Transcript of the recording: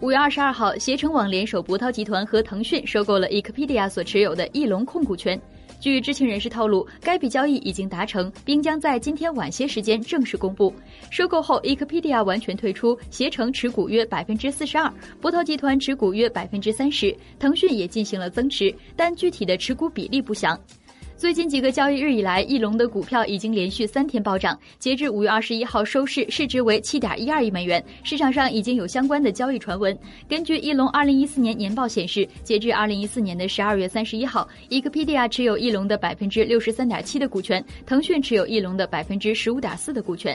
五月二十二号，携程网联手博涛集团和腾讯收购了 Ecopedia 所持有的翼龙控股权。据知情人士透露，该笔交易已经达成，并将在今天晚些时间正式公布。收购后，Ecopedia 完全退出，携程持股约百分之四十二，博涛集团持股约百分之三十，腾讯也进行了增持，但具体的持股比例不详。最近几个交易日以来，翼龙的股票已经连续三天暴涨。截至五月二十一号收市，市值为七点一二亿美元。市场上已经有相关的交易传闻。根据翼龙二零一四年年报显示，截至二零一四年的十二月三十一号伊克 pedia 持有翼龙的百分之六十三点七的股权，腾讯持有翼龙的百分之十五点四的股权。